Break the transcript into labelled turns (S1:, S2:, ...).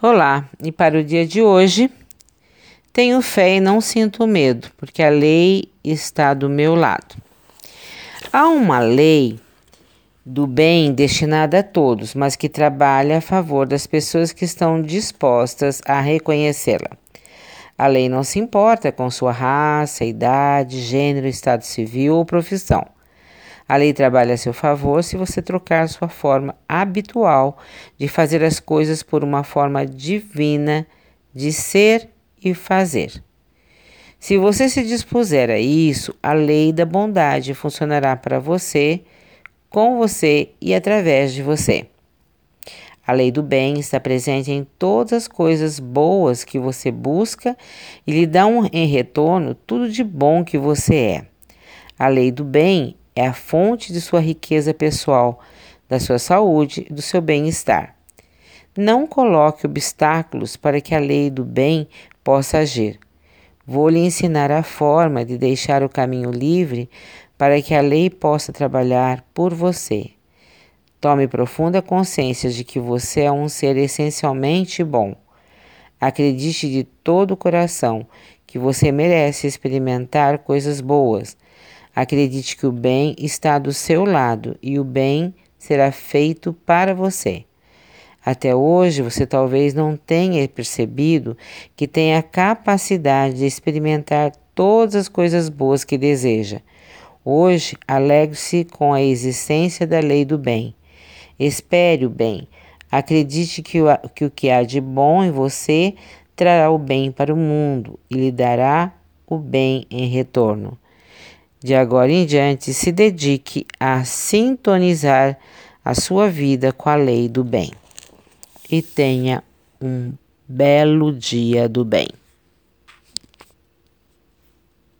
S1: Olá, e para o dia de hoje, tenho fé e não sinto medo, porque a lei está do meu lado. Há uma lei do bem destinada a todos, mas que trabalha a favor das pessoas que estão dispostas a reconhecê-la. A lei não se importa com sua raça, idade, gênero, estado civil ou profissão. A lei trabalha a seu favor se você trocar sua forma habitual de fazer as coisas por uma forma divina de ser e fazer. Se você se dispuser a isso, a lei da bondade funcionará para você, com você e através de você. A lei do bem está presente em todas as coisas boas que você busca e lhe dá um, em retorno tudo de bom que você é. A lei do bem é a fonte de sua riqueza pessoal, da sua saúde e do seu bem-estar. Não coloque obstáculos para que a lei do bem possa agir. Vou lhe ensinar a forma de deixar o caminho livre para que a lei possa trabalhar por você. Tome profunda consciência de que você é um ser essencialmente bom. Acredite de todo o coração que você merece experimentar coisas boas. Acredite que o bem está do seu lado e o bem será feito para você. Até hoje você talvez não tenha percebido que tem a capacidade de experimentar todas as coisas boas que deseja. Hoje, alegre-se com a existência da lei do bem. Espere o bem. Acredite que o, que o que há de bom em você trará o bem para o mundo e lhe dará o bem em retorno. De agora em diante, se dedique a sintonizar a sua vida com a lei do bem. E tenha um belo dia do bem.